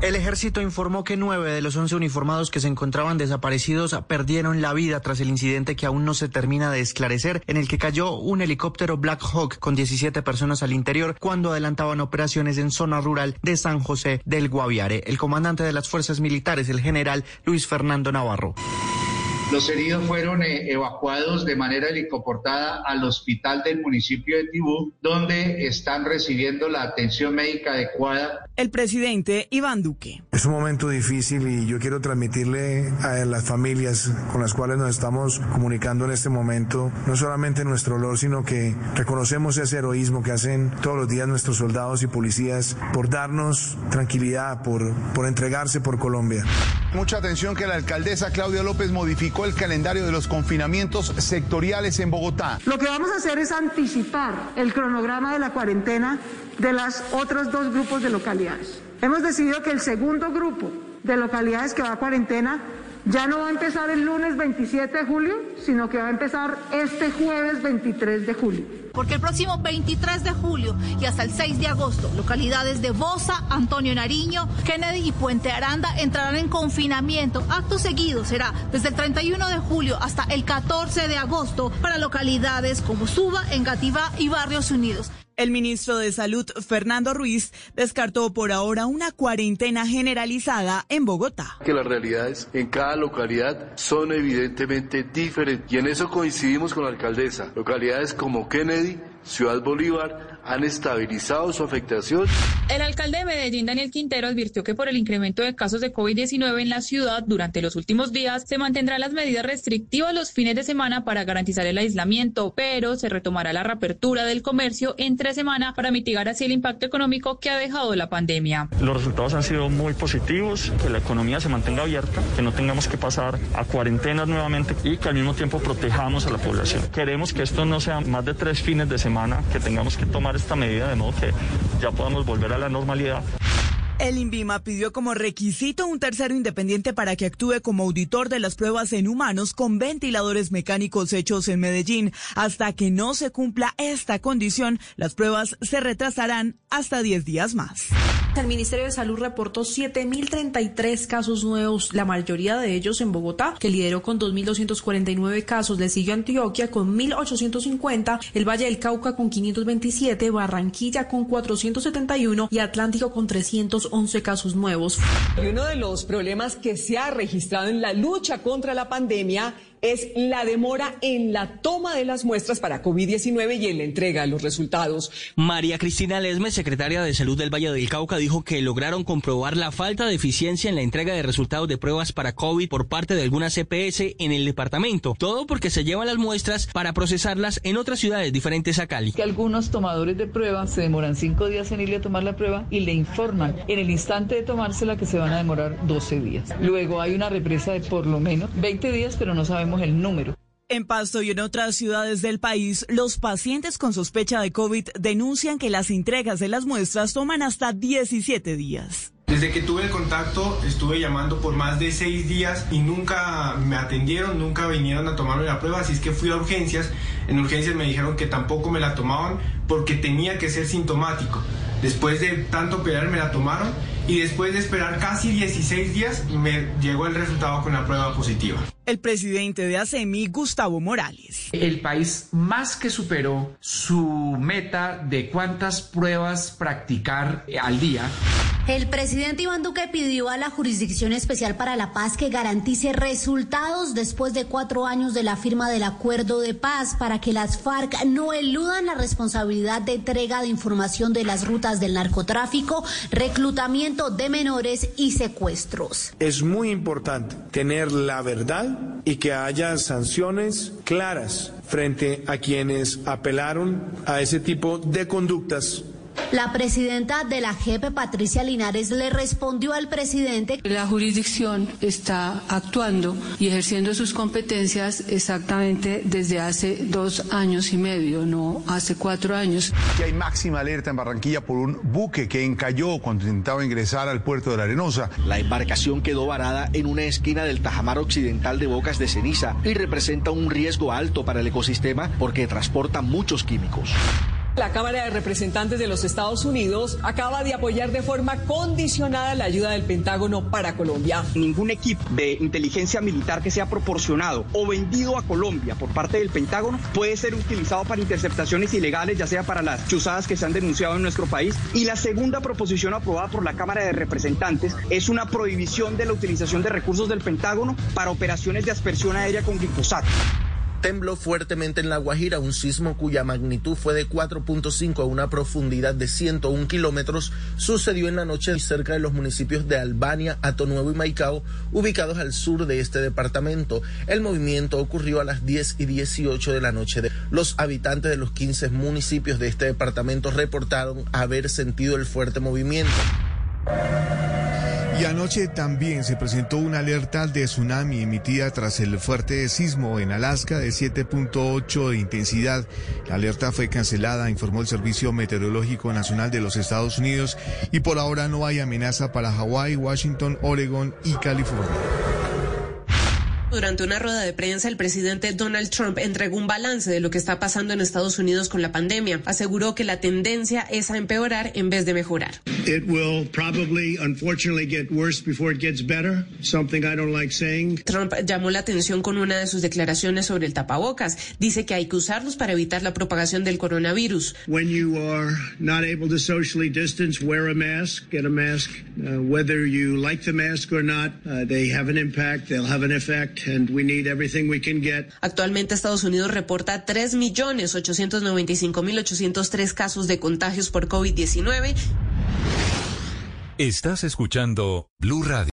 El ejército informó que nueve de los once uniformados que se encontraban desaparecidos perdieron la vida tras el incidente que aún no se termina de esclarecer, en el que cayó un helicóptero Black Hawk con 17 personas al interior cuando adelantaban operaciones en zona rural de San José del Guaviare. El comandante de las fuerzas militares, el general Luis Fernando Navarro. Los heridos fueron eh, evacuados de manera helicoportada al hospital del municipio de Tibú, donde están recibiendo la atención médica adecuada. El presidente Iván Duque. Es un momento difícil y yo quiero transmitirle a las familias con las cuales nos estamos comunicando en este momento no solamente nuestro dolor, sino que reconocemos ese heroísmo que hacen todos los días nuestros soldados y policías por darnos tranquilidad, por, por entregarse por Colombia. Mucha atención que la alcaldesa Claudia López modificó el calendario de los confinamientos sectoriales en Bogotá. Lo que vamos a hacer es anticipar el cronograma de la cuarentena de los otros dos grupos de localidades. Hemos decidido que el segundo grupo de localidades que va a cuarentena ya no va a empezar el lunes 27 de julio, sino que va a empezar este jueves 23 de julio. Porque el próximo 23 de julio y hasta el 6 de agosto, localidades de Bosa, Antonio Nariño, Kennedy y Puente Aranda entrarán en confinamiento. Acto seguido será desde el 31 de julio hasta el 14 de agosto para localidades como Suba, Engativá y Barrios Unidos. El ministro de Salud, Fernando Ruiz, descartó por ahora una cuarentena generalizada en Bogotá. Que las realidades en cada localidad son evidentemente diferentes y en eso coincidimos con la alcaldesa. Localidades como Kennedy, Ciudad Bolívar han estabilizado su afectación. El alcalde de Medellín, Daniel Quintero, advirtió que por el incremento de casos de COVID-19 en la ciudad durante los últimos días se mantendrán las medidas restrictivas los fines de semana para garantizar el aislamiento, pero se retomará la reapertura del comercio entre semana para mitigar así el impacto económico que ha dejado la pandemia. Los resultados han sido muy positivos, que la economía se mantenga abierta, que no tengamos que pasar a cuarentenas nuevamente y que al mismo tiempo protejamos a la población. Queremos que esto no sea más de tres fines de semana que tengamos que tomar esta medida de modo que ya podamos volver a la normalidad. El INVIMA pidió como requisito un tercero independiente para que actúe como auditor de las pruebas en humanos con ventiladores mecánicos hechos en Medellín. Hasta que no se cumpla esta condición, las pruebas se retrasarán hasta 10 días más. El Ministerio de Salud reportó 7.033 casos nuevos, la mayoría de ellos en Bogotá, que lideró con 2.249 casos. Le siguió Antioquia con 1.850, el Valle del Cauca con 527, Barranquilla con 471 y Atlántico con 311 casos nuevos. Y uno de los problemas que se ha registrado en la lucha contra la pandemia es la demora en la toma de las muestras para COVID-19 y en la entrega de los resultados. María Cristina Lesme, secretaria de Salud del Valle del Cauca, dijo que lograron comprobar la falta de eficiencia en la entrega de resultados de pruebas para COVID por parte de algunas CPS en el departamento. Todo porque se llevan las muestras para procesarlas en otras ciudades diferentes a Cali. Que algunos tomadores de pruebas se demoran cinco días en irle a tomar la prueba y le informan en el instante de tomársela que se van a demorar 12 días. Luego hay una represa de por lo menos 20 días, pero no sabemos el número. En Pasto y en otras ciudades del país, los pacientes con sospecha de COVID denuncian que las entregas de las muestras toman hasta 17 días. Desde que tuve el contacto estuve llamando por más de seis días y nunca me atendieron, nunca vinieron a tomarme la prueba, así es que fui a urgencias. En urgencias me dijeron que tampoco me la tomaban porque tenía que ser sintomático. Después de tanto pelear me la tomaron y después de esperar casi 16 días me llegó el resultado con la prueba positiva. El presidente de ASEMI, Gustavo Morales. El país más que superó su meta de cuántas pruebas practicar al día. El presidente Iván Duque pidió a la Jurisdicción Especial para la Paz que garantice resultados después de cuatro años de la firma del acuerdo de paz para que las FARC no eludan la responsabilidad de entrega de información de las rutas del narcotráfico, reclutamiento de menores y secuestros. Es muy importante tener la verdad y que haya sanciones claras frente a quienes apelaron a ese tipo de conductas la presidenta de la JEP, Patricia Linares, le respondió al presidente. La jurisdicción está actuando y ejerciendo sus competencias exactamente desde hace dos años y medio, no hace cuatro años. Que hay máxima alerta en Barranquilla por un buque que encalló cuando intentaba ingresar al puerto de la Arenosa. La embarcación quedó varada en una esquina del Tajamar Occidental de Bocas de Ceniza y representa un riesgo alto para el ecosistema porque transporta muchos químicos. La Cámara de Representantes de los Estados Unidos acaba de apoyar de forma condicionada la ayuda del Pentágono para Colombia. Ningún equipo de inteligencia militar que sea proporcionado o vendido a Colombia por parte del Pentágono puede ser utilizado para interceptaciones ilegales, ya sea para las chuzadas que se han denunciado en nuestro país. Y la segunda proposición aprobada por la Cámara de Representantes es una prohibición de la utilización de recursos del Pentágono para operaciones de aspersión aérea con glifosato tembló fuertemente en La Guajira, un sismo cuya magnitud fue de 4.5 a una profundidad de 101 kilómetros, sucedió en la noche cerca de los municipios de Albania, Atonuevo y Maicao, ubicados al sur de este departamento. El movimiento ocurrió a las 10 y 18 de la noche. Los habitantes de los 15 municipios de este departamento reportaron haber sentido el fuerte movimiento. Y anoche también se presentó una alerta de tsunami emitida tras el fuerte sismo en Alaska de 7.8 de intensidad. La alerta fue cancelada, informó el Servicio Meteorológico Nacional de los Estados Unidos y por ahora no hay amenaza para Hawái, Washington, Oregon y California. Durante una rueda de prensa, el presidente Donald Trump entregó un balance de lo que está pasando en Estados Unidos con la pandemia. Aseguró que la tendencia es a empeorar en vez de mejorar. Trump llamó la atención con una de sus declaraciones sobre el tapabocas. Dice que hay que usarlos para evitar la propagación del coronavirus. When you are not able to socially distance, wear a mask, get a mask. Uh, whether you like the mask or not, uh, they have an impact, they'll have an effect. Actualmente Estados Unidos reporta 3.895.803 casos de contagios por COVID-19. Estás escuchando Blue Radio.